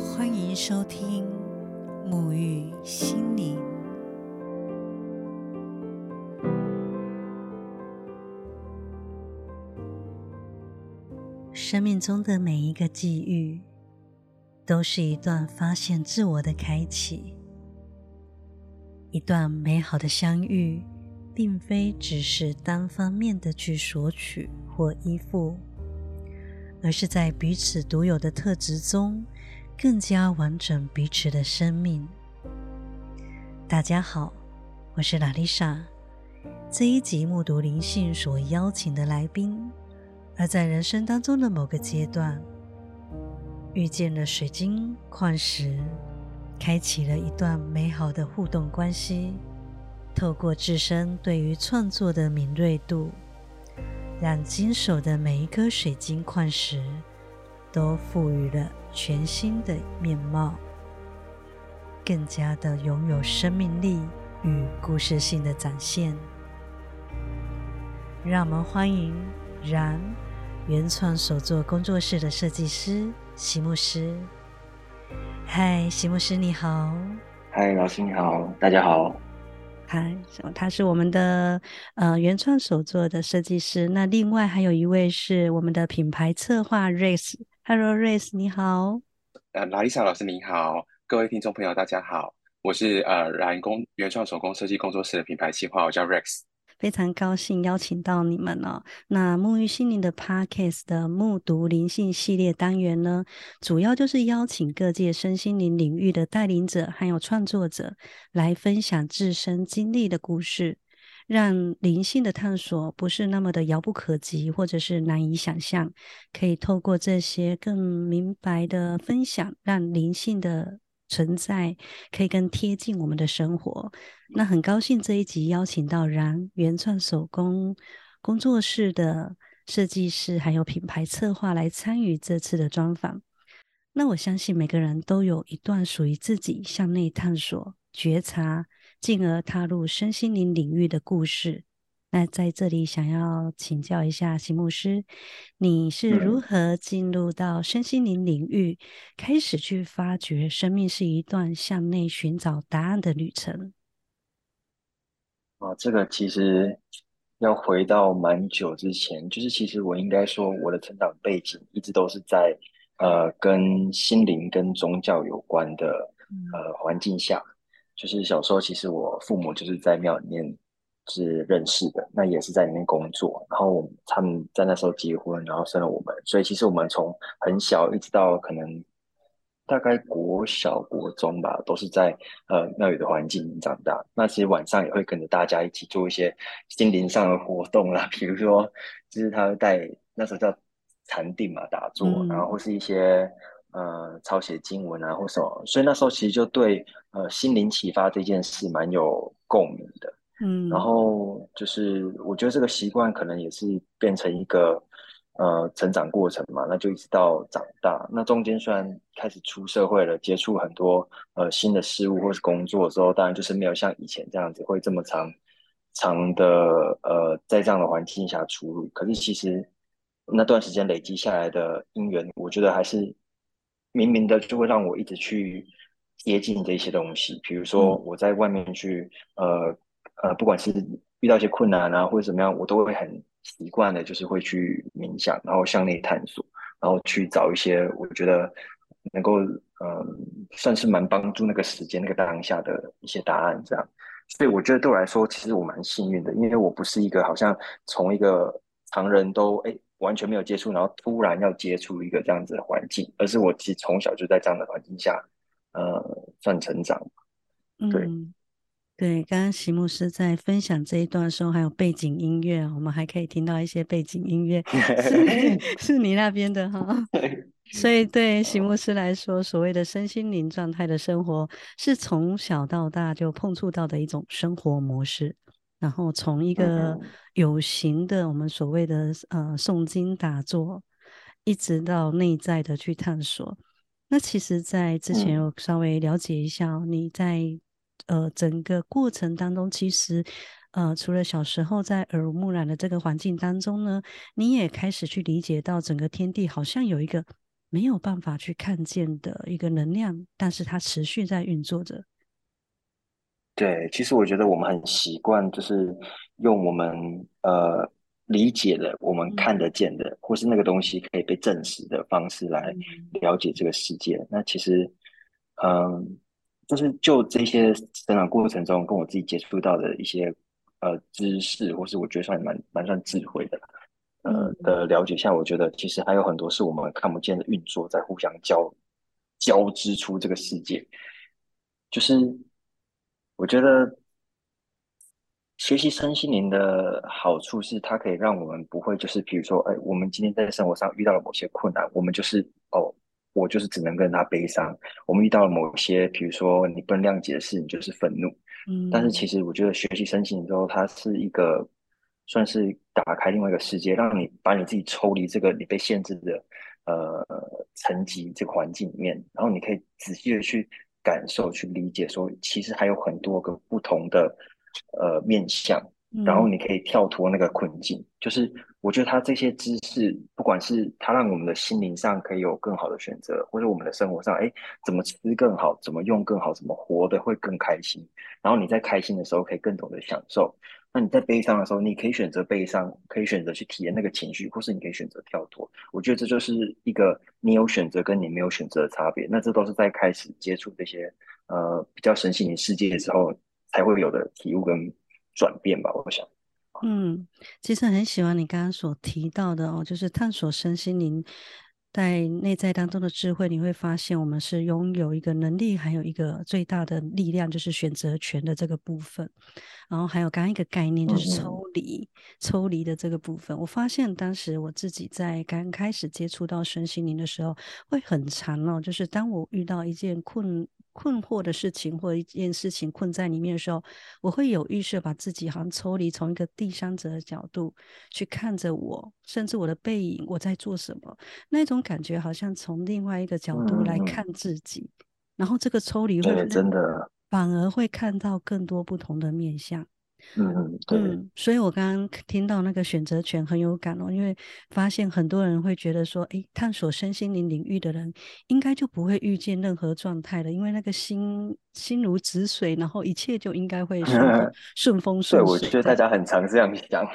欢迎收听沐浴心灵。生命中的每一个际遇，都是一段发现自我的开启。一段美好的相遇，并非只是单方面的去索取或依附，而是在彼此独有的特质中，更加完整彼此的生命。大家好，我是拉丽莎。这一集目睹灵性所邀请的来宾。而在人生当中的某个阶段，遇见了水晶矿石，开启了一段美好的互动关系。透过自身对于创作的敏锐度，让经手的每一颗水晶矿石都赋予了全新的面貌，更加的拥有生命力与故事性的展现。让我们欢迎然。原创手作工作室的设计师席牧师，嗨，席牧师你好，嗨，老师你好，大家好，嗨，他是我们的呃原创手作的设计师，那另外还有一位是我们的品牌策划 Race，Hello Race 你好，呃，拉丽莎老师你好，各位听众朋友大家好，我是呃蓝工原创手工设计工作室的品牌企划，我叫 Rex。非常高兴邀请到你们哦。那沐浴心灵的 Podcast 的目读灵性系列单元呢，主要就是邀请各界身心灵领域的带领者还有创作者来分享自身经历的故事，让灵性的探索不是那么的遥不可及，或者是难以想象，可以透过这些更明白的分享，让灵性的。存在可以更贴近我们的生活。那很高兴这一集邀请到然原创手工工作室的设计师，还有品牌策划来参与这次的专访。那我相信每个人都有一段属于自己向内探索、觉察，进而踏入身心灵领域的故事。那在这里想要请教一下席牧师，你是如何进入到身心灵领域，开始去发掘生命是一段向内寻找答案的旅程？啊，这个其实要回到蛮久之前，就是其实我应该说我的成长背景一直都是在呃跟心灵跟宗教有关的呃环境下，就是小时候其实我父母就是在庙里面。是认识的，那也是在里面工作，然后他们在那时候结婚，然后生了我们，所以其实我们从很小一直到可能大概国小、国中吧，都是在呃庙宇的环境长大。那其实晚上也会跟着大家一起做一些心灵上的活动啦，比如说就是他带那时候叫禅定嘛，打坐，然后或是一些呃抄写经文啊或什么，所以那时候其实就对呃心灵启发这件事蛮有共鸣的。嗯，然后就是我觉得这个习惯可能也是变成一个呃成长过程嘛，那就一直到长大。那中间虽然开始出社会了，接触很多呃新的事物或是工作之后，当然就是没有像以前这样子会这么长长的呃在这样的环境下出入。可是其实那段时间累积下来的因缘，我觉得还是明明的就会让我一直去接近这些东西。比如说我在外面去呃。呃，不管是遇到一些困难啊，或者怎么样，我都会很习惯的，就是会去冥想，然后向内探索，然后去找一些我觉得能够，嗯，算是蛮帮助那个时间、那个当下的一些答案，这样。所以我觉得对我来说，其实我蛮幸运的，因为我不是一个好像从一个常人都哎完全没有接触，然后突然要接触一个这样子的环境，而是我其实从小就在这样的环境下，呃，算成长。对。对，刚刚席牧师在分享这一段的时候，还有背景音乐，我们还可以听到一些背景音乐，是 是你那边的哈。所以对席牧师来说，所谓的身心灵状态的生活，是从小到大就碰触到的一种生活模式。然后从一个有形的，我们所谓的呃诵经打坐，一直到内在的去探索。那其实，在之前有稍微了解一下，你在。呃，整个过程当中，其实，呃，除了小时候在耳濡目染的这个环境当中呢，你也开始去理解到整个天地好像有一个没有办法去看见的一个能量，但是它持续在运作着。对，其实我觉得我们很习惯，就是用我们呃理解的、我们看得见的，或是那个东西可以被证实的方式来了解这个世界。那其实，嗯，就是就这些成长过程中，跟我自己接触到的一些呃知识，或是我觉得算蛮蛮算智慧的，呃的了解下，我觉得其实还有很多是我们看不见的运作在互相交交织出这个世界，就是。我觉得学习身心灵的好处是，它可以让我们不会就是，比如说，哎，我们今天在生活上遇到了某些困难，我们就是哦，我就是只能跟他悲伤。我们遇到了某些，比如说你不能谅解的事，你就是愤怒。嗯。但是其实我觉得学习身心灵之后，它是一个算是打开另外一个世界，让你把你自己抽离这个你被限制的呃层级这个环境里面，然后你可以仔细的去。感受去理解，说其实还有很多个不同的呃面向，然后你可以跳脱那个困境。就是我觉得他这些知识，不管是他让我们的心灵上可以有更好的选择，或者我们的生活上，哎，怎么吃更好，怎么用更好，怎么活得会更开心。然后你在开心的时候，可以更懂得享受。那你在悲伤的时候，你可以选择悲伤，可以选择去体验那个情绪，或是你可以选择跳脱。我觉得这就是一个你有选择跟你没有选择的差别。那这都是在开始接触这些呃比较神性灵世界的时候才会有的体悟跟转变吧。我想，嗯，其实很喜欢你刚刚所提到的哦，就是探索身心灵。在内在当中的智慧，你会发现我们是拥有一个能力，还有一个最大的力量，就是选择权的这个部分。然后还有刚刚一个概念，就是抽离、抽离的这个部分。我发现当时我自己在刚开始接触到身心灵的时候，会很长哦。就是当我遇到一件困。困惑的事情或一件事情困在里面的时候，我会有意识把自己好像抽离，从一个第三者的角度去看着我，甚至我的背影，我在做什么，那种感觉好像从另外一个角度来看自己，然后这个抽离会真的。反而会看到更多不同的面相。嗯嗯，所以我刚刚听到那个选择权很有感哦，因为发现很多人会觉得说，哎，探索身心灵领域的人应该就不会遇见任何状态了，因为那个心心如止水，然后一切就应该会顺 顺风顺水。对，我觉得大家很常这样想。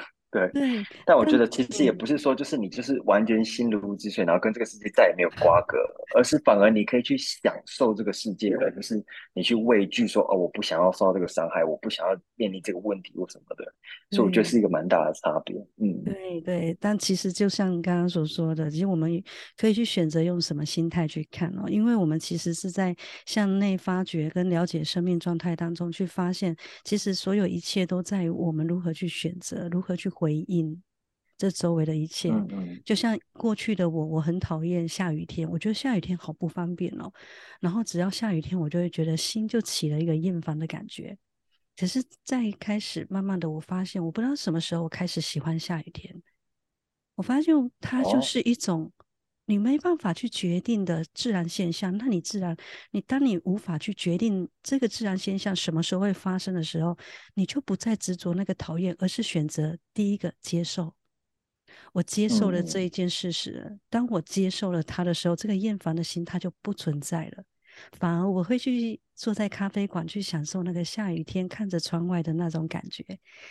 对，但我觉得其实也不是说，就是你就是完全心如止水，然后跟这个世界再也没有瓜葛，而是反而你可以去享受这个世界了，就是你去畏惧说，哦，我不想要受到这个伤害，我不想要面临这个问题或什么的，所以我觉得是一个蛮大的差别。嗯，对对，但其实就像刚刚所说的，其实我们可以去选择用什么心态去看哦，因为我们其实是在向内发掘跟了解生命状态当中去发现，其实所有一切都在于我们如何去选择，如何去回。回应这周围的一切，就像过去的我，我很讨厌下雨天，我觉得下雨天好不方便哦。然后只要下雨天，我就会觉得心就起了一个厌烦的感觉。可是，在开始慢慢的，我发现我不知道什么时候我开始喜欢下雨天。我发现它就是一种。你没办法去决定的自然现象，那你自然，你当你无法去决定这个自然现象什么时候会发生的时候，你就不再执着那个讨厌，而是选择第一个接受。我接受了这一件事实，当我接受了它的时候，这个厌烦的心它就不存在了。反而我会去坐在咖啡馆去享受那个下雨天看着窗外的那种感觉，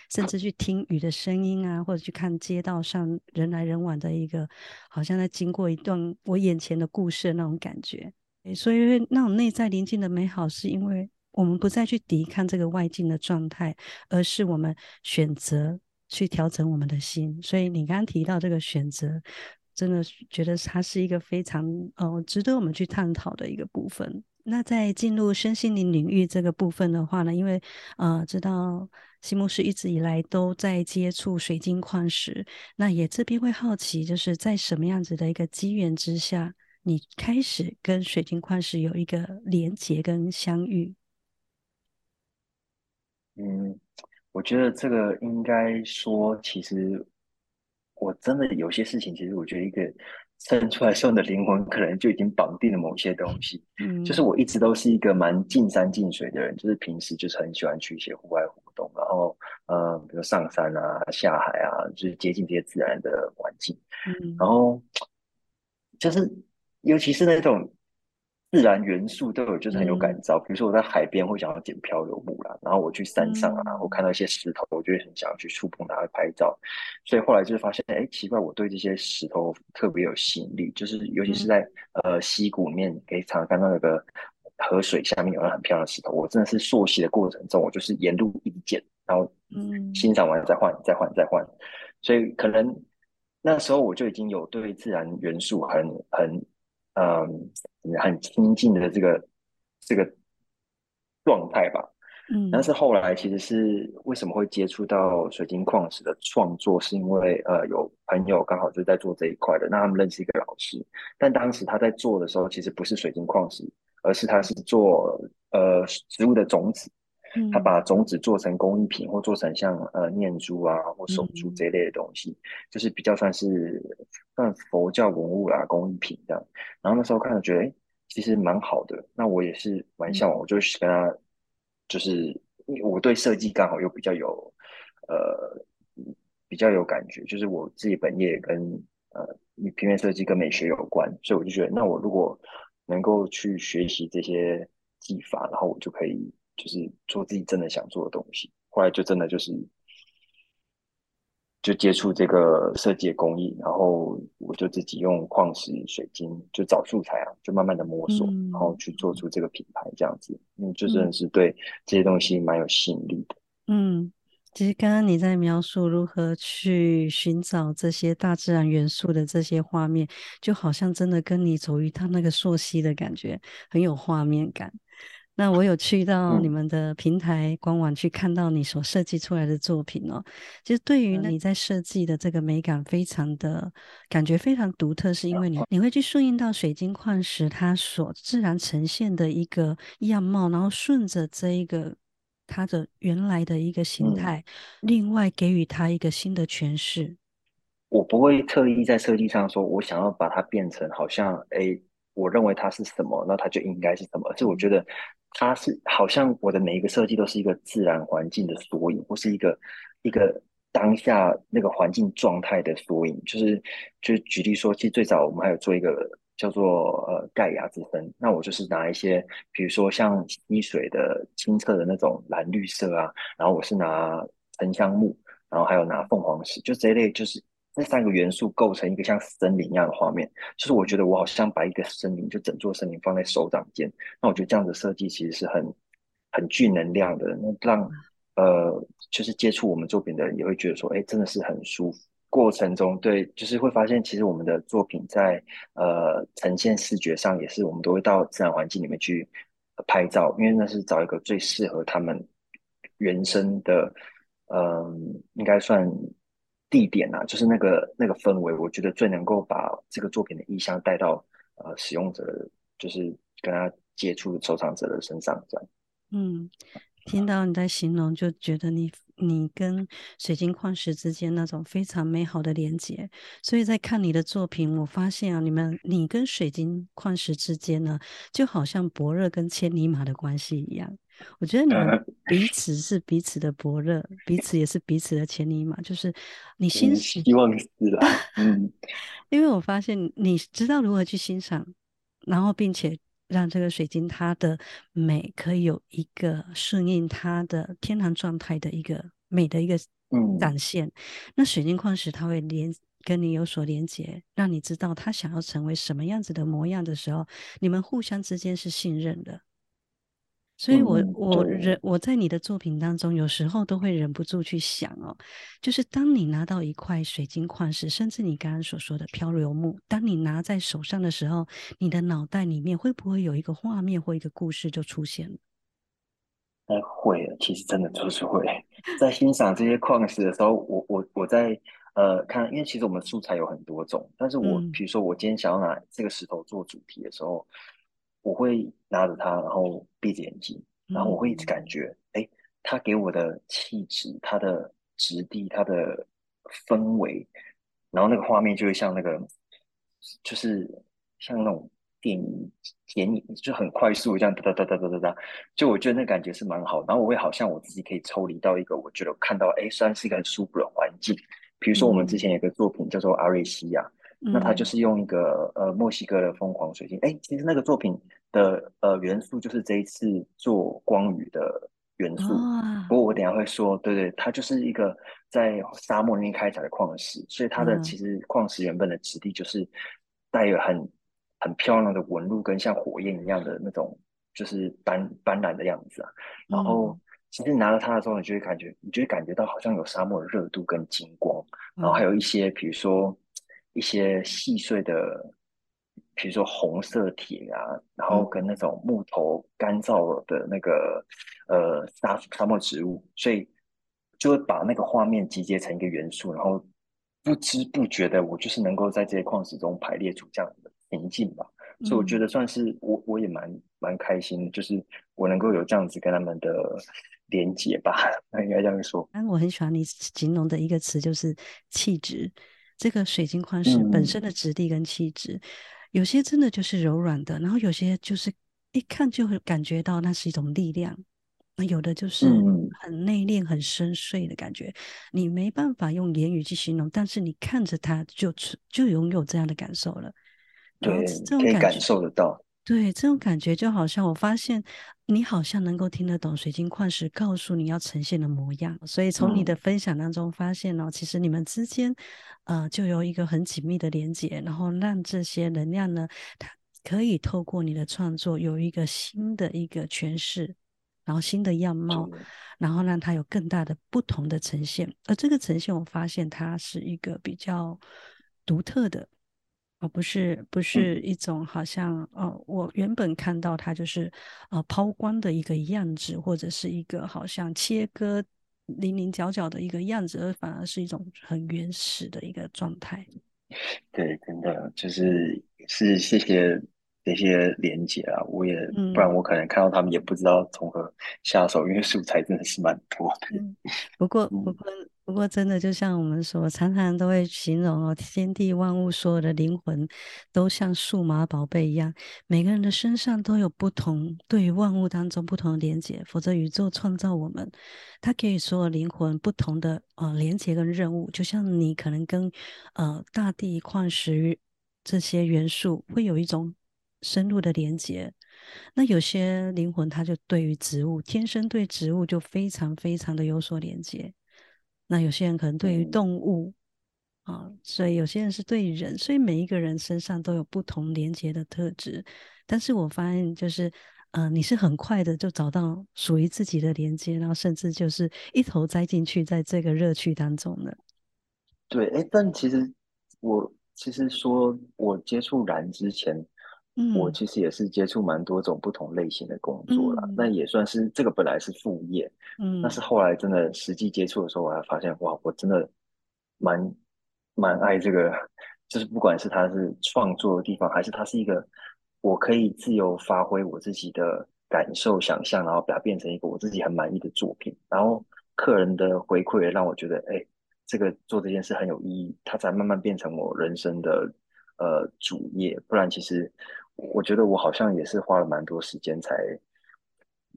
甚至去听雨的声音啊，或者去看街道上人来人往的一个，好像在经过一段我眼前的故事那种感觉。所以那种内在宁静的美好，是因为我们不再去抵抗这个外境的状态，而是我们选择去调整我们的心。所以你刚刚提到这个选择。真的觉得它是一个非常呃值得我们去探讨的一个部分。那在进入身心灵领域这个部分的话呢，因为呃知道西牧师一直以来都在接触水晶矿石，那也这边会好奇，就是在什么样子的一个机缘之下，你开始跟水晶矿石有一个连结跟相遇？嗯，我觉得这个应该说其实。我真的有些事情，其实我觉得一个生出来时候的灵魂，可能就已经绑定了某些东西。嗯，就是我一直都是一个蛮近山近水的人，就是平时就是很喜欢去一些户外活动，然后呃，比如上山啊、下海啊，就是接近这些自然的环境。嗯，然后就是尤其是那种自然元素都有，就是很有感嗯召。比如说我在海边会想要捡漂流木啦，然后我去山上啊，我嗯看到一些石头，我就会很想要去触碰它，会拍照。所以后来就是发现，哎，奇怪，我对这些石头特别有吸引力，就是尤其是嗯在呃溪谷里面，可以常常看到那个河水下面有那很漂亮的石头。我真的是溯溪的过程中，我就是沿路一直捡，然后嗯欣赏完再换，再换，再换。所以可能那时候我就已经有对自然元素很很嗯很亲近的这个这个状态吧。嗯但嗯是后来其实是为什么会接触到水晶矿石的创作，是因为呃有朋友刚好就在做这一块的，那他们认识一个老师，但当时他在做的时候，其实不是水晶矿石，而是他是做呃植物的种子，他把嗯种子做成工艺品，或做成像呃念珠啊或手珠嗯这一类的东西，就是比较算是算佛教文物啦、工艺品这样。然后那时候看了觉得，哎，其实蛮好的。那我也是蛮向往，我就跟他，就是我对设计刚好又比较有，呃，比较有感觉，就是我自己本业跟呃平面设计跟美学有关，所以我就觉得，那我如果能够去学习这些技法，然后我就可以就是做自己真的想做的东西。后来就真的就是就接触这个设计的工艺，然后我就自己用矿石、水晶就找素材啊，就慢慢的摸索，然后嗯去做出这个品牌这样子。嗯，就真嗯的是对这些东西蛮有吸引力的。嗯，其实刚刚你在描述如何去寻找这些大自然元素的这些画面，就好像真的跟你走一趟那个溯溪的感觉，很有画面感。那我有去到你嗯们的平台官网去看到你所设计出来的作品哦，其实对于你在设计的这个美感非常的感觉非常独特，是因为你你会去顺应到水晶矿石它所自然呈现的一个样貌，然后顺着这一个它的原来的一个形嗯，态，另外给予它一个新的诠释。我不会特意在设计上说，我想要把它变成好像，哎，我认为它是什么，那它就应该是什么。而是我觉得它是好像我的每一个设计都是一个自然环境的缩影，或是一个一个当下那个环境状态的缩影。就是就举例说，其实最早我们还有做一个叫做呃盖亚之分，那我就是拿一些，比如说像溪水的清澈的那种蓝绿色啊，然后我是拿沉香木。然后还有拿凤凰石，就这一类，就是这三个元素构成一个像森林一样的画面。就是我觉得我好像把一个森林，就整座森林放在手掌间，那我觉得这样的设计其实是很很具能量的，那让呃就是接触我们作品的人也会觉得说，哎，真的是很舒服。过程中，对，就是会发现，其实我们的作品在呃呈现视觉上，也是我们都会到自然环境里面去拍照，因为那是找一个最适合他们原生的。嗯，应该算地点啊，就是那个那个氛围，我觉得最能够把这个作品的意象带到呃使用者，就是跟他接触的收藏者的身上，这样。嗯，听到你在形容，就觉得你你跟水晶矿石之间那种非常美好的连接。所以在看你的作品，我发现啊，你们你跟水晶矿石之间呢，就好像伯乐跟千里马的关系一样。我觉得你们 彼此是彼此的伯乐，彼此也是彼此的千里马。就是你欣嗯，赏，希望是啦，嗯 因为我发现你知道如何去欣赏，然后并且让这个水晶它的美可以有一个顺应它的天然状态的一个美的一个嗯展现。那水晶矿石它会连跟你有所连接，让你知道它想要成为什么样子的模样的时候，你们互相之间是信任的。所以我，我，忍。我在你的作品当中，有时候都会忍不住去想哦，就是当你拿到一块水晶矿石，甚至你刚刚所说的漂流木，当你拿在手上的时候，你的脑袋里面会不会有一个画面或一个故事就出现了？哎，会，其实真的就是会。在欣赏这些矿石的时候，我我我在呃看，因为其实我们素材有很多种，但是我嗯。比如说我今天想要拿这个石头做主题的时候，我会拿着它，然后闭着眼睛，然后我会一直感嗯觉，哎，它给我的气质、它的质地、它的氛围，然后那个画面就会像那个，就是像那种电影剪影，就很快速这样哒哒哒哒哒哒哒，就我觉得那感觉是蛮好。然后我会好像我自己可以抽离到一个我觉得看到，哎，虽然是一个很舒服的环境。比如说我们之嗯前有个作品叫做阿瑞西亚，那他就是用一个呃墨西哥的疯狂水晶，哎，其实那个作品的呃元素就是这一次做光雨的元素。不过我等下会说，对对，它就是一个在沙漠里面开采的矿石，所以它的其实矿石原本的质地就是带有很很漂亮的纹路，跟像火焰一样的那种就是斑斑斓的样子啊。然后其实拿到它的时候，你就会感觉，你就会感觉到好像有沙漠的热度跟金光，然后还有一些比如说。一些细碎的，比如说红色铁啊，然后跟那种木头干燥的那个呃沙沙漠植物，所以就会把那个画面集结成一个元素，然后不知不觉的，我就是能够在这些矿石中排列出这样的情境吧。所以我觉得算是我我也蛮蛮开心，就是我能够有这样子跟他们的连接吧，那 应该这样说。但我很喜欢你形容的一个词，就是气质。这个水晶矿石本身的质地跟气质，有些真的就是柔软的，然后有些就是一看就会感觉到那是一种力量，那有的就是很内敛、很深邃的感觉，你没办法用言语去形容，但是你看着它就就拥有这样的感受了。对，这种感受得到。对，这种感觉就好像我发现你好像能够听得懂水晶矿石告诉你要呈现的模样，所以从你的分享当中发现呢，其实你们之间，呃，就有一个很紧密的连接，然后让这些能量呢，它可以透过你的创作有一个新的一个诠释，然后新的样貌，然后让它有更大的不同的呈现，而这个呈现我发现它是一个比较独特的。不是不是一种好像哦，我原本看到它就是呃抛光的一个样子，或者是一个好像切割零零角角的一个样子，而反而是一种很原始的一个状态。对，真的就是是谢谢这些连接啊，我也不然我可能看到他们也不知道从何下手，因为素材真的是蛮多的。不过不过。不过，真的就像我们说，常常都会形容哦，天地万物所有的灵魂都像数码宝贝一样，每个人的身上都有不同对于万物当中不同的连接。否则，宇宙创造我们，它给予所有灵魂不同的呃连接跟任务。就像你可能跟呃大地、矿石这些元素会有一种深入的连接，那有些灵魂它就对于植物天生对植物就非常非常的有所连接。那有些人可能对于动物啊，所以有些人是对人，所以每一个人身上都有不同连接的特质。但是我发现，就是呃，你是很快的就找到属于自己的连接，然后甚至就是一头栽进去，在这个乐趣当中的。对，哎，但其实我其实说我接触燃之前，我其实也是接触蛮多种不同类型的工作了，那也算是这个本来是副业。嗯，但是后来真的实际接触的时候，我还发现哇，我真的蛮蛮爱这个，就是不管是它是创作的地方，还是它是一个我可以自由发挥我自己的感受、想象，然后把它变成一个我自己很满意的作品。然后客人的回馈也让我觉得，哎，这个做这件事很有意义，它才慢慢变成我人生的呃主业。不然，其实我觉得我好像也是花了蛮多时间才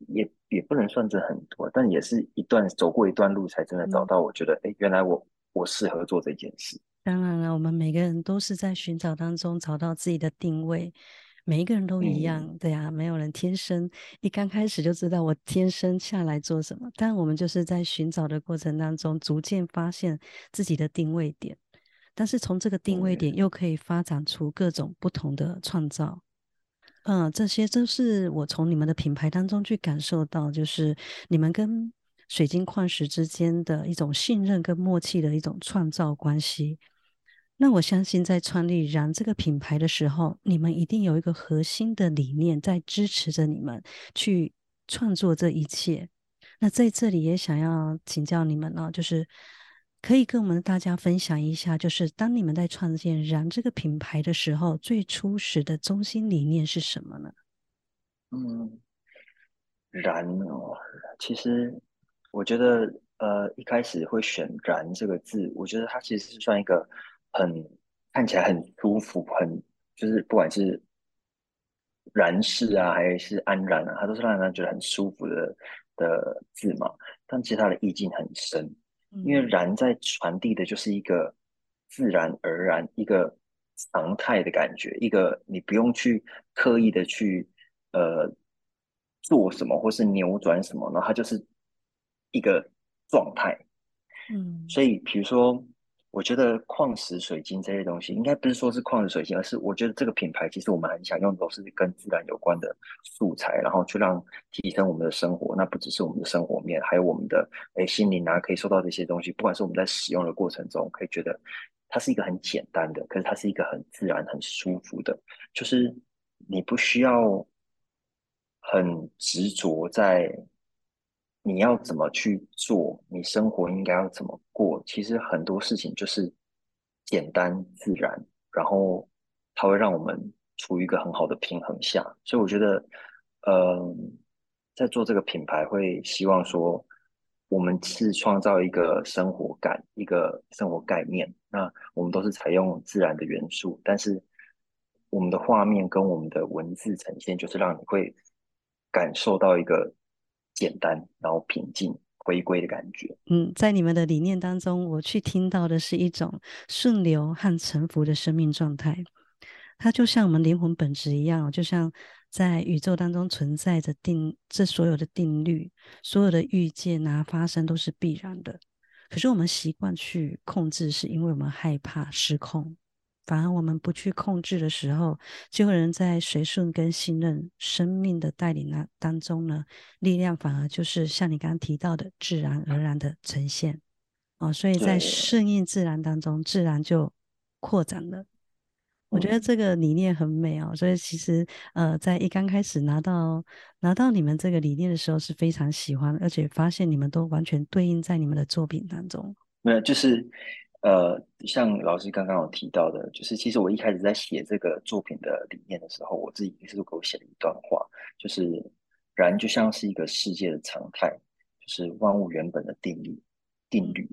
也。也不能算这很多，但也是一段走过一段路，才真的找到。我觉得，哎，原来我我适合做这件事。当然了，我们每个人都是在寻找当中找到自己的定位，每一个人都一样，对呀，没有人天生一刚开始就知道我天生下来做什么。但我们就是在寻找的过程当中，逐渐发现自己的定位点，但是从这个定位点又可以发展出各种不同的创造。嗯，这些都是我从你们的品牌当中去感受到，就是你们跟水晶矿石之间的一种信任跟默契的一种创造关系。那我相信，在创立然这个品牌的时候，你们一定有一个核心的理念在支持着你们去创作这一切。那在这里也想要请教你们呢，就是。可以跟我们大家分享一下，就是当你们在创建燃这个品牌的时候，最初始的中心理念是什么呢？嗯，燃哦，其实我觉得，呃，一开始会选“燃”这个字，我觉得它其实是算一个很看起来很舒服，很就是不管是燃氏啊，还是安然啊，它都是让人觉得很舒服的的字嘛。但其实它的意境很深。因为然在传递的就是一个自然而然、一个常态的感觉，一个你不用去刻意的去呃做什么或是扭转什么，然后它就是一个状态。嗯，所以比如说。我觉得矿石、水晶这些东西，应该不是说是矿石、水晶，而是我觉得这个品牌其实我们很想用都是跟自然有关的素材，然后去让提升我们的生活。那不只是我们的生活面，还有我们的诶心灵啊，可以收到这些东西。不管是我们在使用的过程中，可以觉得它是一个很简单的，可是它是一个很自然、很舒服的，就是你不需要很执着在。你要怎么去做？你生活应该要怎么过？其实很多事情就是简单自然，然后它会让我们处于一个很好的平衡下。所以我觉得，嗯，在做这个品牌，会希望说，我们是创造一个生活感，一个生活概念。那我们都是采用自然的元素，但是我们的画面跟我们的文字呈现，就是让你会感受到一个。简单，然后平静、回归的感觉。嗯，在你们的理念当中，我去听到的是一种顺流和沉浮的生命状态。它就像我们灵魂本质一样，就像在宇宙当中存在着定这所有的定律，所有的遇见啊发生都是必然的。可是我们习惯去控制，是因为我们害怕失控。反而我们不去控制的时候，就有人在随顺跟信任生命的带领那当中呢，力量反而就是像你刚刚提到的，自然而然的呈现哦。所以在顺应自然当中，自然就扩展了。我觉得这个理念很美哦。所以其实呃，在一刚开始拿到拿到你们这个理念的时候，是非常喜欢，而且发现你们都完全对应在你们的作品当中。没有，就是。呃，像老师刚刚有提到的，就是其实我一开始在写这个作品的理念的时候，我自己也是给我写了一段话，就是然就像是一个世界的常态，就是万物原本的定律，定律，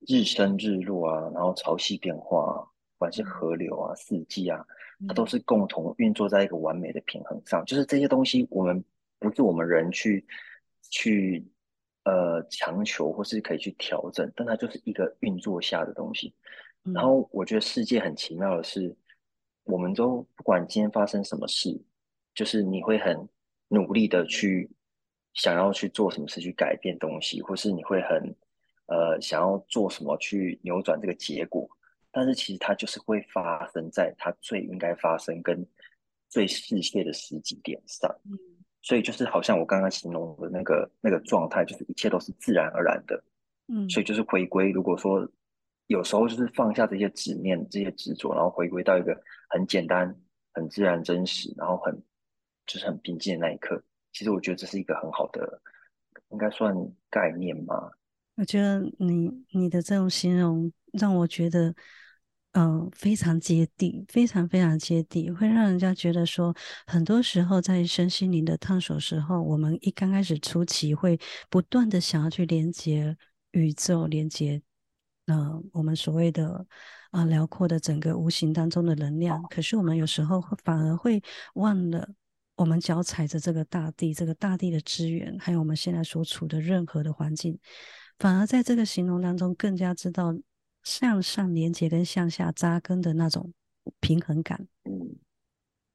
日升日落啊，然后潮汐变化啊，不管是河流啊、四季啊，它都是共同运作在一个完美的平衡上，就是这些东西，我们不是我们人去去。呃，强求或是可以去调整，但它就是一个运作下的东西。然后我觉得世界很奇妙的是，我们都不管今天发生什么事，就是你会很努力的去想要去做什么事去改变东西，或是你会很呃想要做什么去扭转这个结果。但是其实它就是会发生在它最应该发生跟最适切的时机点上。所以就是好像我刚刚形容的那个那个状态，就是一切都是自然而然的，嗯，所以就是回归。如果说有时候就是放下这些执念、这些执着，然后回归到一个很简单、很自然、真实，然后很就是很平静的那一刻，其实我觉得这是一个很好的，应该算概念吗？我觉得你你的这种形容让我觉得。嗯，非常接地，非常非常接地，会让人家觉得说，很多时候在身心灵的探索时候，我们一刚开始初期会不断的想要去连接宇宙，连接，呃，我们所谓的啊辽阔的整个无形当中的能量。可是我们有时候反而会忘了，我们脚踩着这个大地，这个大地的资源，还有我们现在所处的任何的环境，反而在这个形容当中更加知道。向上连接跟向下扎根的那种平衡感，嗯，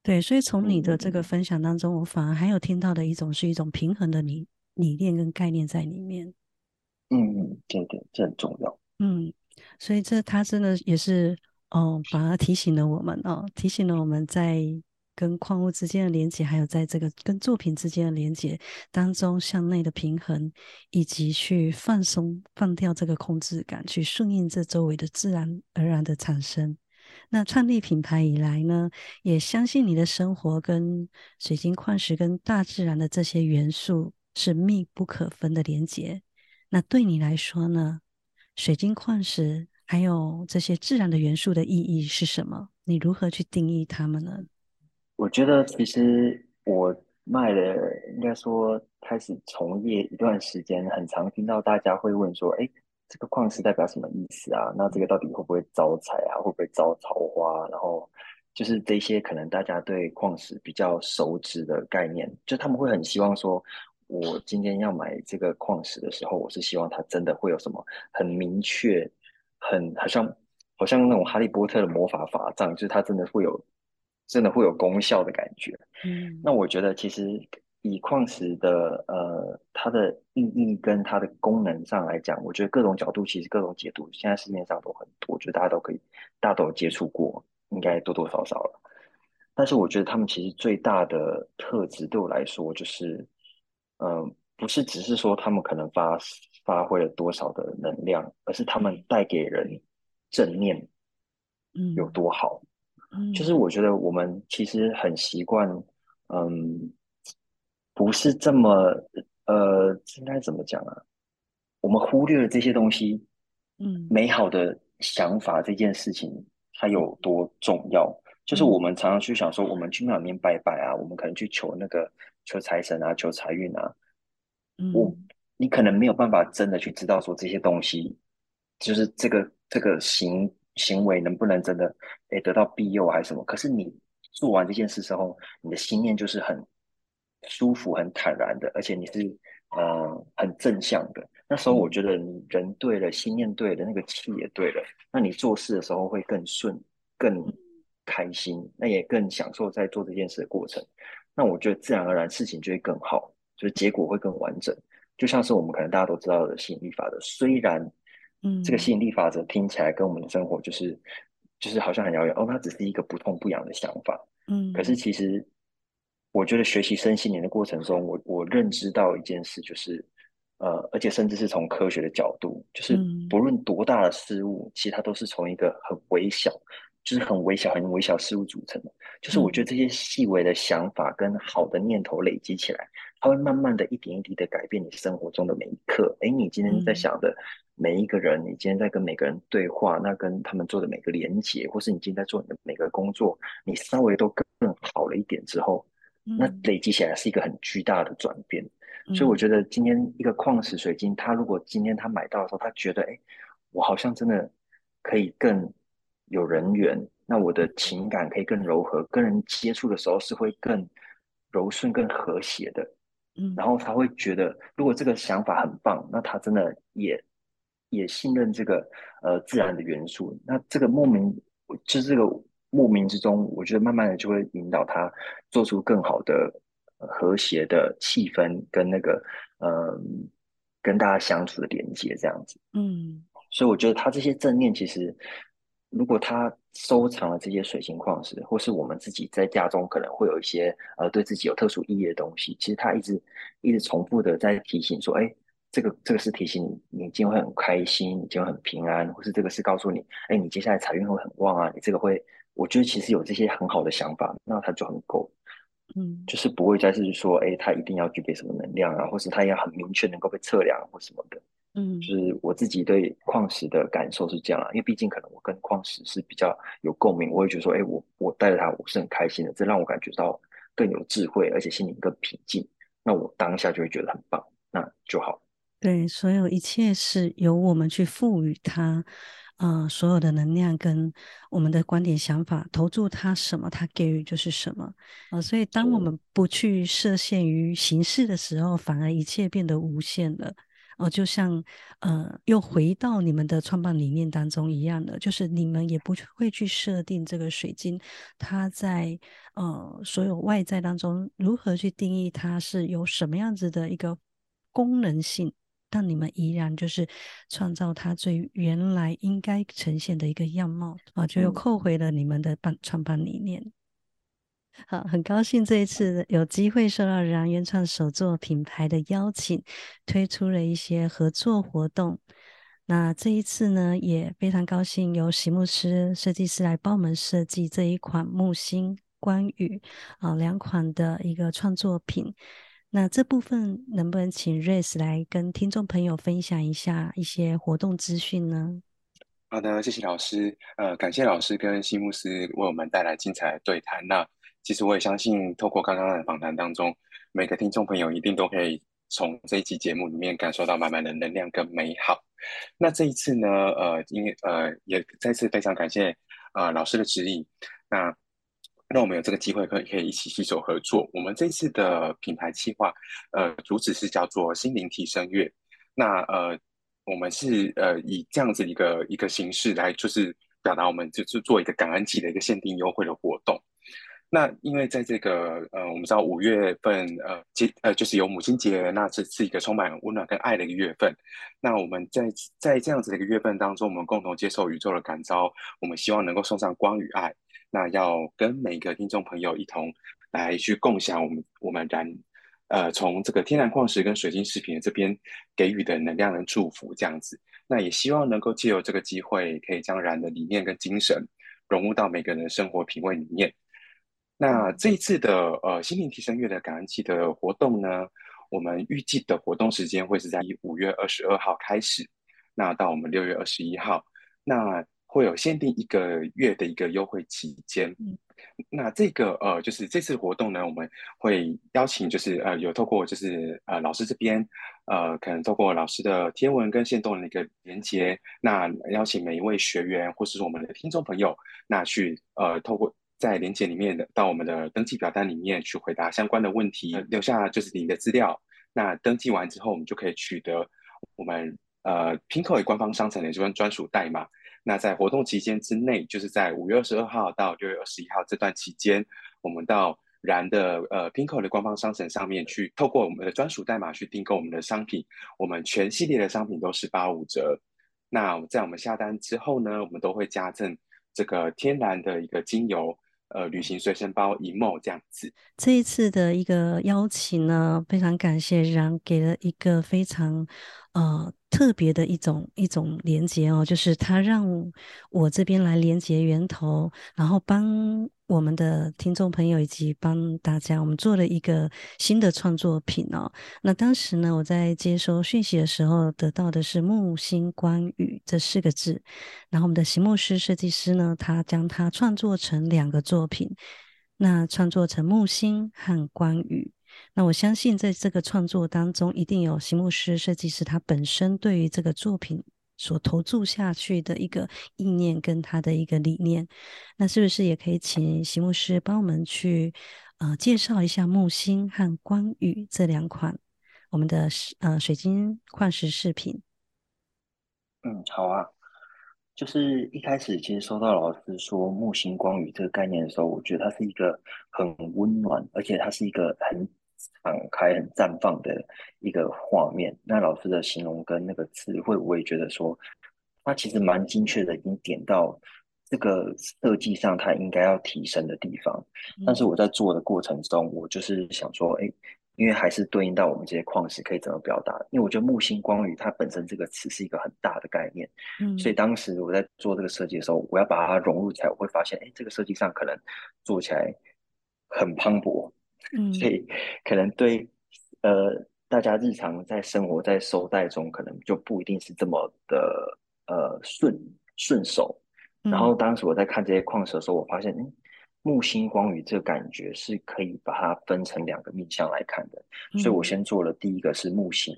对，所以从你的这个分享当中，我反而还有听到的一种是一种平衡的理理念跟概念在里面。嗯嗯，对对，这很重要。嗯，所以这他真的也是哦，反而提醒了我们哦，提醒了我们在。跟矿物之间的连接，还有在这个跟作品之间的连接当中，向内的平衡，以及去放松、放掉这个控制感，去顺应这周围的自然而然的产生。那创立品牌以来呢，也相信你的生活跟水晶矿石跟大自然的这些元素是密不可分的连接。那对你来说呢，水晶矿石还有这些自然的元素的意义是什么？你如何去定义它们呢？我觉得其实我卖了，应该说开始从业一段时间，很常听到大家会问说：“哎，这个矿石代表什么意思啊？那这个到底会不会招财啊？会不会招桃花？”然后就是这些可能大家对矿石比较熟知的概念，就他们会很希望说，我今天要买这个矿石的时候，我是希望它真的会有什么很明确、很好像好像那种哈利波特的魔法法杖，就是它真的会有真的会有功效的感觉。嗯，那我觉得其实以矿石的呃它的意义跟它的功能上来讲，我觉得各种角度其实各种解读，现在市面上都很多，我觉得大家都可以，大家都有接触过，应该多多少少了。但是我觉得他们其实最大的特质对我来说，就是嗯，不是只是说他们可能发发挥了多少的能量，而是他们带给人正念嗯有多好。嗯，就是我觉得我们其实很习惯，嗯，不是这么呃，应该怎么讲啊？我们忽略了这些东西，嗯。美好的想法这件事情它有多重要。就是嗯。我们常常去想说，我们去庙里面拜拜啊，我们可能去求那个求财神啊，求财运啊，我嗯。你可能没有办法真的去知道说这些东西，就是这个这个行行为能不能真的诶得到庇佑还是什么。可是你做完这件事之后，你的心念就是很舒服、很坦然的，而且你是呃很正向的。那时候我觉得你人对了，心念对了，那个气也对了，那你做事的时候会更顺、更开心，那也更享受在做这件事的过程。那我觉得自然而然事情就会更好，就是结果会更完整。就像是我们可能大家都知道的吸引力法则，虽然嗯这个吸引力法则听起来跟我们的生活就是就是好像很遥远哦，它只是一个不痛不痒的想法。嗯，可是其实我觉得学习身心灵的过程中，我我认知到一件事，就是呃，而且甚至是从科学的角度，就是嗯不论多大的事物，其实它都是从一个很微小，就是很微小、很微小事物组成的。就是我觉得这些细微的想法跟好的念头累积起来，它会慢慢的一点一滴的改变你生活中的每一刻。哎，你今天在嗯想的每一个人，你今天在跟每个人对话，那跟他们做的每个连接，或是你今天在做你的每个工作，你稍微都更好了一点之后，那嗯累积起来是一个很巨大的转变。嗯所以我觉得今天一个矿石水晶，他如果今天他买到的时候，他觉得，哎，我好像真的可以更有人缘，那我的情感可以更柔和，跟人接触的时候是会更柔顺、更和谐的。嗯然后他会觉得，如果这个想法很棒，那他真的也也信任这个呃自然的元素。那这个莫名，就是这个莫名之中，我觉得慢慢的就会引导他做出更好的、呃和谐的气氛跟那个呃跟大家相处的连接这样子。嗯所以我觉得他这些正念，其实如果他收藏了这些水晶矿石，或是我们自己在家中可能会有一些呃对自己有特殊意义的东西，其实他一直一直重复的在提醒说，哎，这个这个是提醒你，你今天会很开心，你今天会很平安，或是这个是告诉你，哎，你接下来财运会很旺啊，你这个会，我觉得其实有这些很好的想法，那它就很够。嗯就是不会再是说，哎，他一定要具备什么能量啊，或是他要很明确能够被测量或什么的。嗯就是我自己对矿石的感受是这样啊，因为毕竟可能我跟矿石是比较有共鸣，我会觉得说，哎，我我带着它，我是很开心的，这让我感觉到更有智慧，而且心灵更平静。那我当下就会觉得很棒，那就好。对，所有一切是由我们去赋予它，呃，所有的能量跟我们的观点、想法，投注它什么，它给予就是什么。呃，所以当我们不去设限于形式的时候，反而一切变得无限了。哦、就像呃，又回到你们的创办理念当中一样的，就是你们也不会去设定这个水晶，它在呃所有外在当中如何去定义它是有什么样子的一个功能性。但你们依然就是创造它最原来应该呈现的一个样貌啊，就又嗯扣回了你们的办创办理念。好，很高兴这一次有机会受到然原创手作品牌的邀请，推出了一些合作活动。那这一次呢，也非常高兴由席木师设计师来帮我们设计这一款木星关羽啊两款的一个创作品。那这部分能不能请 Race 来跟听众朋友分享一下一些活动资讯呢？好的，谢谢老师。呃，感谢老师跟西牧师为我们带来精彩的对谈。那其实我也相信，透过刚刚的访谈当中，每个听众朋友一定都可以从这一期节目里面感受到满满的能量跟美好。那这一次呢，呃，因为呃，也再次非常感谢呃老师的指引。那那我们有这个机会可以可以一起携手合作。我们这次的品牌计划，呃，主旨是叫做心灵提升月。那呃，我们是呃以这样子一个一个形式来，就是表达我们就是做一个感恩季的一个限定优惠的活动。那因为在这个呃，我们知道五月份呃节呃就是有母亲节，那这是一个充满温暖跟爱的一个月份。那我们在在这样子的一个月份当中，我们共同接受宇宙的感召，我们希望能够送上光与爱。那要跟每个听众朋友一同来去共享我们我们燃呃从这个天然矿石跟水晶饰品这边给予的能量跟祝福这样子。那也希望能够借由这个机会，可以将燃的理念跟精神融入到每个人的生活品味里面。那这一次的呃心灵提升月的感恩季的活动呢，我们预计的活动时间会是在五月二十二号开始，那到我们六月二十一号，那会有限定一个月的一个优惠期间。那这个呃就是这次活动呢，我们会邀请就是呃有透过就是呃老师这边呃可能透过老师的天文跟线动的一个连接，那邀请每一位学员或是我们的听众朋友，那去呃透过。在连接里面的到我们的登记表单里面去回答相关的问题，留下就是你的资料。那登记完之后，我们就可以取得我们呃 Pinko 官方商城的这份专属代码。那在活动期间之内，就是在五月二十二号到六月二十一号这段期间，我们到然的呃 Pinko 的官方商城上面去，透过我们的专属代码去订购我们的商品。我们全系列的商品都是八五折。那在我们下单之后呢，我们都会加赠这个天然的一个精油。呃，旅行随身包 emo 这样子。这一次的一个邀请呢，非常感谢然给了一个非常呃特别的一种一种连接哦，就是他让我这边来连接源头，然后帮。我们的听众朋友以及帮大家，我们做了一个新的创作品哦。那当时呢，我在接收讯息的时候，得到的是“木星关羽”这四个字。然后我们的席木师设计师呢，他将它创作成两个作品，那创作成木星和关羽。那我相信，在这个创作当中，一定有席木师设计师他本身对于这个作品。所投注下去的一个意念跟他的一个理念，那是不是也可以请席牧师帮我们去呃介绍一下木星和光宇这两款我们的呃水晶矿石饰品？嗯，好啊。就是一开始其实收到老师说木星光宇这个概念的时候，我觉得它是一个很温暖，而且它是一个很。敞开、很绽放的一个画面。那老师的形容跟那个词汇，我也觉得说，他其实蛮精确的，已经点到这个设计上他应该要提升的地方。但是我在做的过程中，我就是想说，哎，因为还是对应到我们这些矿石可以怎么表达？因为我觉得木星光宇它本身这个词是一个很大的概念，嗯，所以当时我在做这个设计的时候，我要把它融入起来，我会发现，哎，这个设计上可能做起来很磅礴。嗯，所以可能对呃大家日常在生活在收带中，可能就不一定是这么的呃顺顺手。然后当时我在看这些矿石的时候，我发现，嗯，木星光宇这个感觉是可以把它分成两个面向来看的。所以我先做了第一个是木星，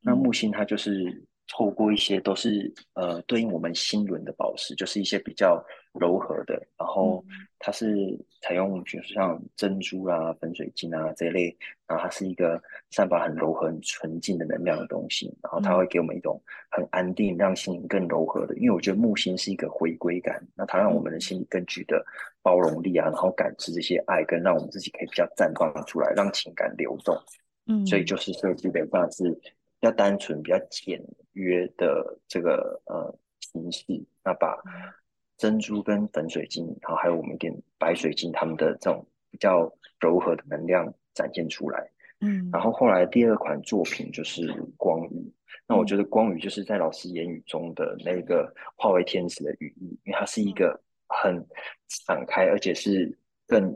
那木星它就是透过一些都是呃对应我们心轮的宝石，就是一些比较。柔和的，然后它是采用就是像珍珠啊、粉水晶啊这一类，然后它是一个散发很柔和、很纯净的能量的东西，然后它会给我们一种很安定、让心灵更柔和的。因为我觉得木星是一个回归感，那它让我们的心里更具的包容力啊，然后感知这些爱，跟让我们自己可以比较绽放出来，让情感流动。嗯，所以就是设计的方式比较单纯、比较简约的这个呃形式，那把。珍珠跟粉水晶，然后还有我们一点白水晶，它们的这种比较柔和的能量展现出来。嗯，然后后来第二款作品就是光宇。那我觉得光宇就是在老师言语中的那个化为天使的语义，因为它是一个很敞开，而且是更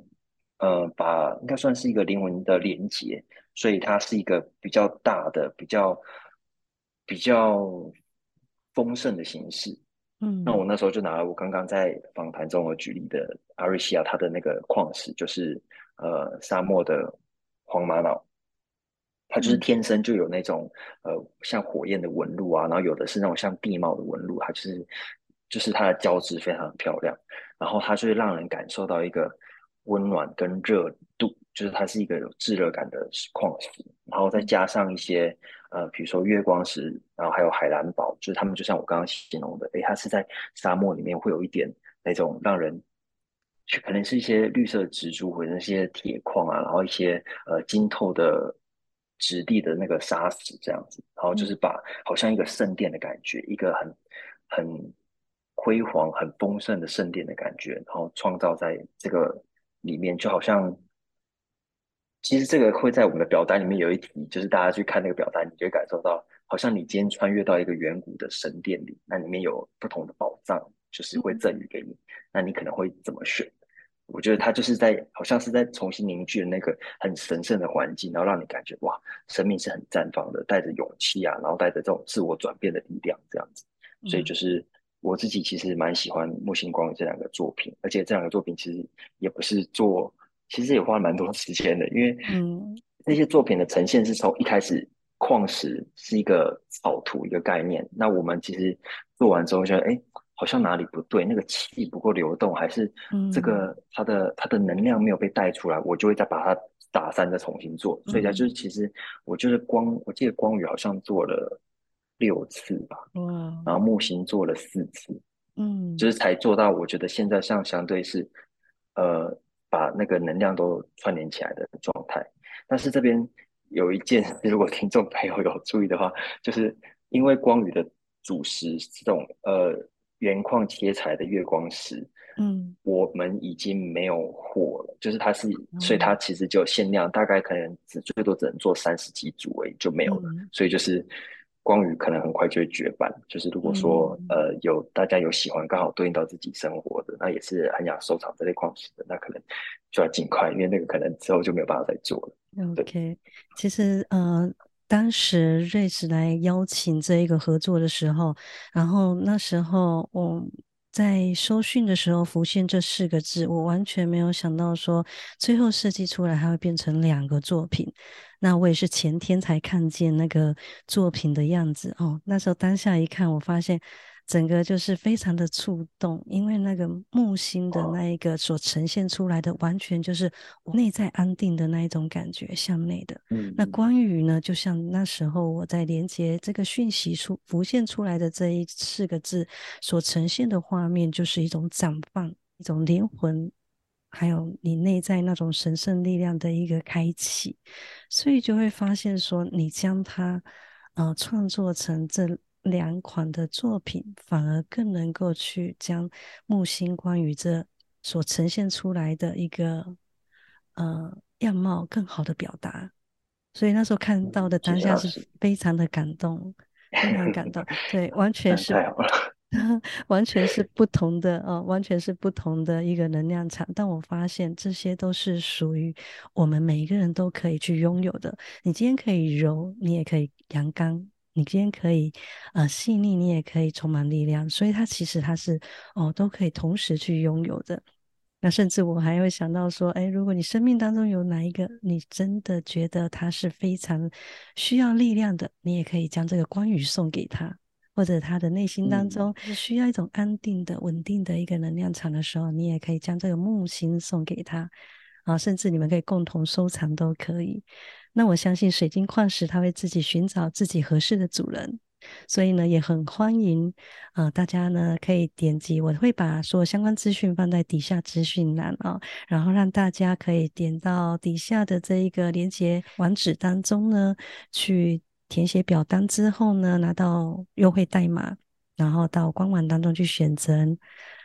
呃把应该算是一个灵魂的连接，所以它是一个比较大的、比较比较丰盛的形式。嗯，那我那时候就拿了我刚刚在访谈中我举例的阿瑞西亚，它的那个矿石就是呃沙漠的黄玛瑙，它就是天生就有那种呃像火焰的纹路啊，然后有的是那种像地貌的纹路，它就是就是它的交织非常漂亮，然后它就会让人感受到一个温暖跟热度，就是它是一个有炙热感的矿石，然后再加上一些呃，比如说月光石，然后还有海蓝宝，就是它们就像我刚刚形容的，诶，它是在沙漠里面会有一点那种让人，可能是一些绿色植株或者那些铁矿啊，然后一些呃晶透的质地的那个沙石这样子，然后就是把好像一个圣殿的感觉，一个很很。辉煌、很丰盛的圣殿的感觉，然后创造在这个里面，就好像，其实这个会在我们的表单里面有一题，就是大家去看那个表单，你就会感受到，好像你今天穿越到一个远古的神殿里，那里面有不同的宝藏，就是会赠予给你，那你可能会怎么选？我觉得他就是在，好像是在重新凝聚那个很神圣的环境，然后让你感觉哇，生命是很绽放的，带着勇气啊，然后带着这种自我转变的力量，这样子，所以就是。我自己其实蛮喜欢木星光这两个作品，而且这两个作品其实也不是做，其实也花了蛮多时间的，因为嗯，那些作品的呈现是从一开始矿石是一个草图一个概念，那我们其实做完之后觉得，哎，好像哪里不对，那个气不够流动，还是这个它的它的能量没有被带出来，我就会再把它打散再重新做，所以它就是其实我就是光，我记得光宇好像做了。六次吧，哇！然后木星做了四次，嗯，就是才做到。我觉得现在像相对是，呃，把那个能量都串联起来的状态。但是这边有一件，如果听众朋友有注意的话，就是因为光宇的主石这种呃原矿切材的月光石，嗯，我们已经没有货了，就是它是，所以它其实就限量，大概可能只最多只能做三十几组而已，就没有了。所以就是。光宇可能很快就会绝版，就是如果说呃有大家有喜欢刚好对应到自己生活的，那也是很想收藏这类矿石的，那可能就要尽快，因为那个可能之后就没有办法再做了。OK，其实呃当时瑞士来邀请这一个合作的时候，然后那时候我。在收讯的时候浮现这四个字，我完全没有想到说最后设计出来还会变成两个作品。那我也是前天才看见那个作品的样子哦。那时候当下一看，我发现。整个就是非常的触动，因为那个木星的那一个所呈现出来的，完全就是内在安定的那一种感觉，向内的。嗯，那关于呢，就像那时候我在连接这个讯息出浮现出来的这一四个字所呈现的画面，就是一种绽放，一种灵魂，还有你内在那种神圣力量的一个开启，所以就会发现说，你将它呃创作成这。两款的作品反而更能够去将木星关于这所呈现出来的一个呃样貌更好的表达，所以那时候看到的当下是非常的感动，非常感动，对，完全是 完全是不同的哦，完全是不同的一个能量场。但我发现这些都是属于我们每一个人都可以去拥有的。你今天可以柔，你也可以阳刚。你今天可以，呃，细腻，你也可以充满力量，所以它其实它是哦，都可以同时去拥有的。那甚至我还会想到说，哎，如果你生命当中有哪一个你真的觉得他是非常需要力量的，你也可以将这个光宇送给他，或者他的内心当中需要一种安定的、稳定的一个能量场的时候，你也可以将这个木星送给他，啊，甚至你们可以共同收藏都可以。那我相信水晶矿石它会自己寻找自己合适的主人，所以呢也很欢迎啊大家呢可以点击，我会把所有相关资讯放在底下资讯栏啊，然后让大家可以点到底下的这一个连接网址当中呢，去填写表单之后呢，拿到优惠代码，然后到官网当中去选择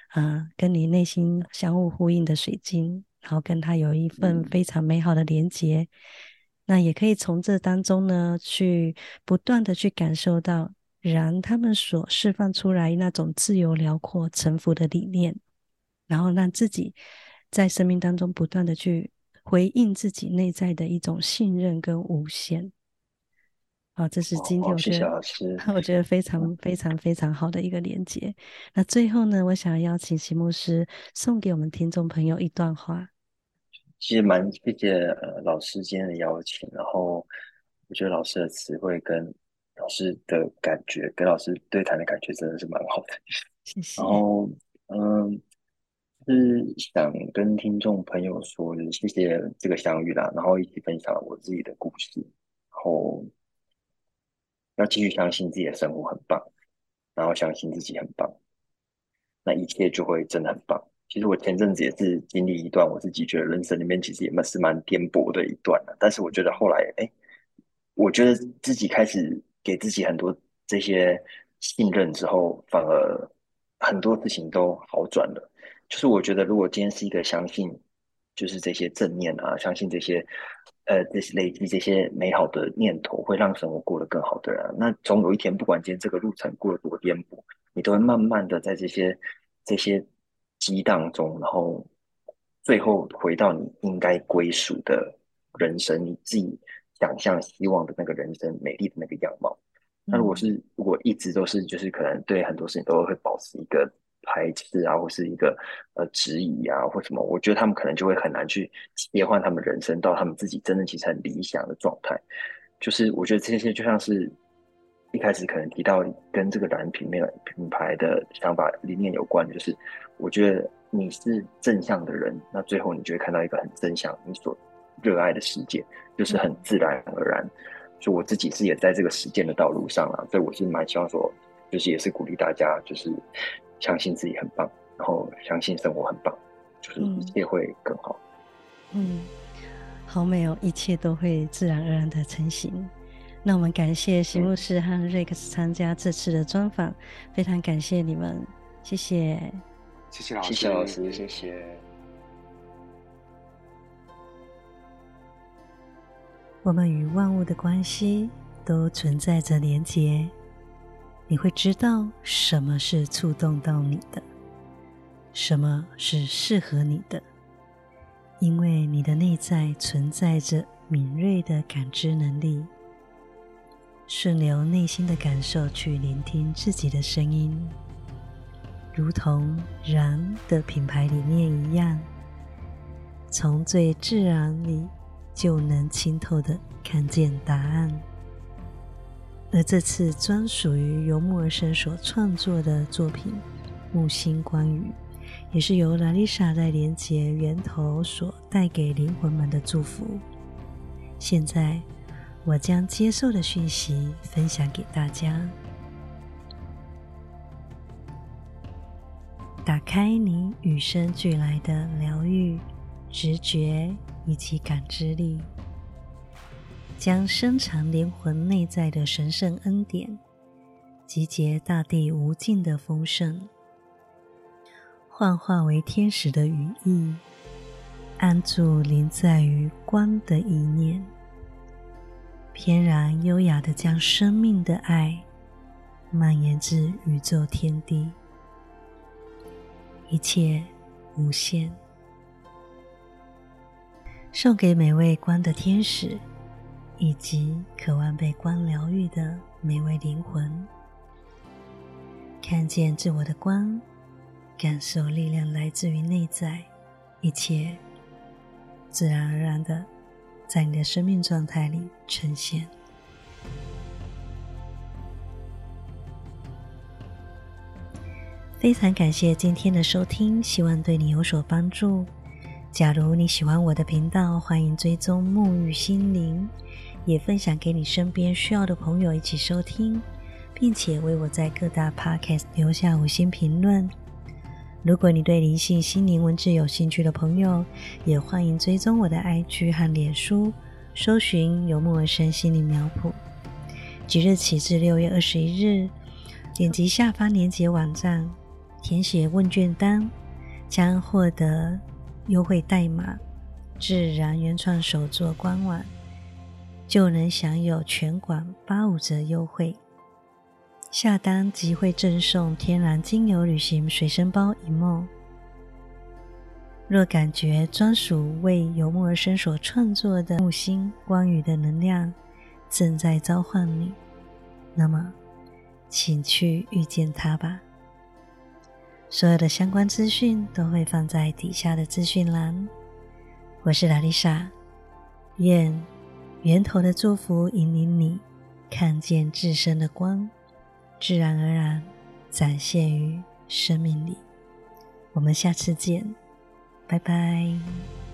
啊跟你内心相互呼应的水晶，然后跟它有一份非常美好的连接。那也可以从这当中呢，去不断的去感受到，然他们所释放出来那种自由辽阔、沉浮的理念，然后让自己在生命当中不断的去回应自己内在的一种信任跟无限。好，这是今天我觉得我觉得非常非常非常好的一个连接。那最后呢，我想邀请席牧师送给我们听众朋友一段话。其实蛮谢谢呃老师今天的邀请，然后我觉得老师的词汇跟老师的感觉，跟老师对谈的感觉真的是蛮好的。谢谢。然后嗯，是想跟听众朋友说，就是谢谢这个相遇啦，然后一起分享我自己的故事，然后要继续相信自己的生活很棒，然后相信自己很棒，那一切就会真的很棒。其实我前阵子也是经历一段我自己觉得人生里面其实也蛮是蛮颠簸的一段的，但是我觉得后来，哎，我觉得自己开始给自己很多这些信任之后，反而很多事情都好转了。就是我觉得，如果今天是一个相信，就是这些正念啊，相信这些，呃，这些累积这些美好的念头，会让生活过得更好的人，那总有一天，不管今天这个路程过得多颠簸，你都会慢慢的在这些这些。激荡中，然后最后回到你应该归属的人生，你自己想象、希望的那个人生，美丽的那个样貌。那如果是如果一直都是，就是可能对很多事情都会保持一个排斥啊，或是一个呃质疑啊，或什么，我觉得他们可能就会很难去切换他们人生到他们自己真正其实很理想的状态。就是我觉得这些就像是。一开始可能提到跟这个蓝品面品牌的想法理念有关，就是我觉得你是正向的人，那最后你就会看到一个很正向你所热爱的世界，就是很自然而然。就我自己是也在这个实践的道路上了，所以我是蛮希望说，就是也是鼓励大家，就是相信自己很棒，然后相信生活很棒，就是一切会更好。嗯，好美哦，一切都会自然而然的成型。那我们感谢席牧师和瑞克斯参加这次的专访，非常感谢你们，谢谢，谢谢老师，谢谢老师，谢谢。我们与万物的关系都存在着连结，你会知道什么是触动到你的，什么是适合你的，因为你的内在存在着敏锐的感知能力。顺流内心的感受去聆听自己的声音，如同然的品牌理念一样，从最自然里就能清透的看见答案。而这次专属于由木而生所创作的作品《木星光语》，也是由拉丽莎在连接源头所带给灵魂们的祝福。现在。我将接受的讯息分享给大家。打开你与生俱来的疗愈、直觉以及感知力，将深藏灵魂内在的神圣恩典，集结大地无尽的丰盛，幻化为天使的羽翼，安住临在于光的意念。翩然优雅的将生命的爱蔓延至宇宙天地，一切无限。送给每位光的天使，以及渴望被光疗愈的每位灵魂。看见自我的光，感受力量来自于内在，一切自然而然的。在你的生命状态里呈现。非常感谢今天的收听，希望对你有所帮助。假如你喜欢我的频道，欢迎追踪沐浴心灵，也分享给你身边需要的朋友一起收听，并且为我在各大 Podcast 留下五星评论。如果你对灵性心灵文字有兴趣的朋友，也欢迎追踪我的 IG 和脸书，搜寻“游牧而生心灵苗圃”。即日起至六月二十一日，点击下方链接网站，填写问卷单，将获得优惠代码，自然原创手作官网，就能享有全馆八五折优惠。下单即会赠送天然精油旅行随身包一梦。若感觉专属为游牧而生所创作的木星光语的能量正在召唤你，那么请去遇见它吧。所有的相关资讯都会放在底下的资讯栏。我是拉丽莎，愿源头的祝福引领你看见自身的光。自然而然展现于生命里。我们下次见，拜拜。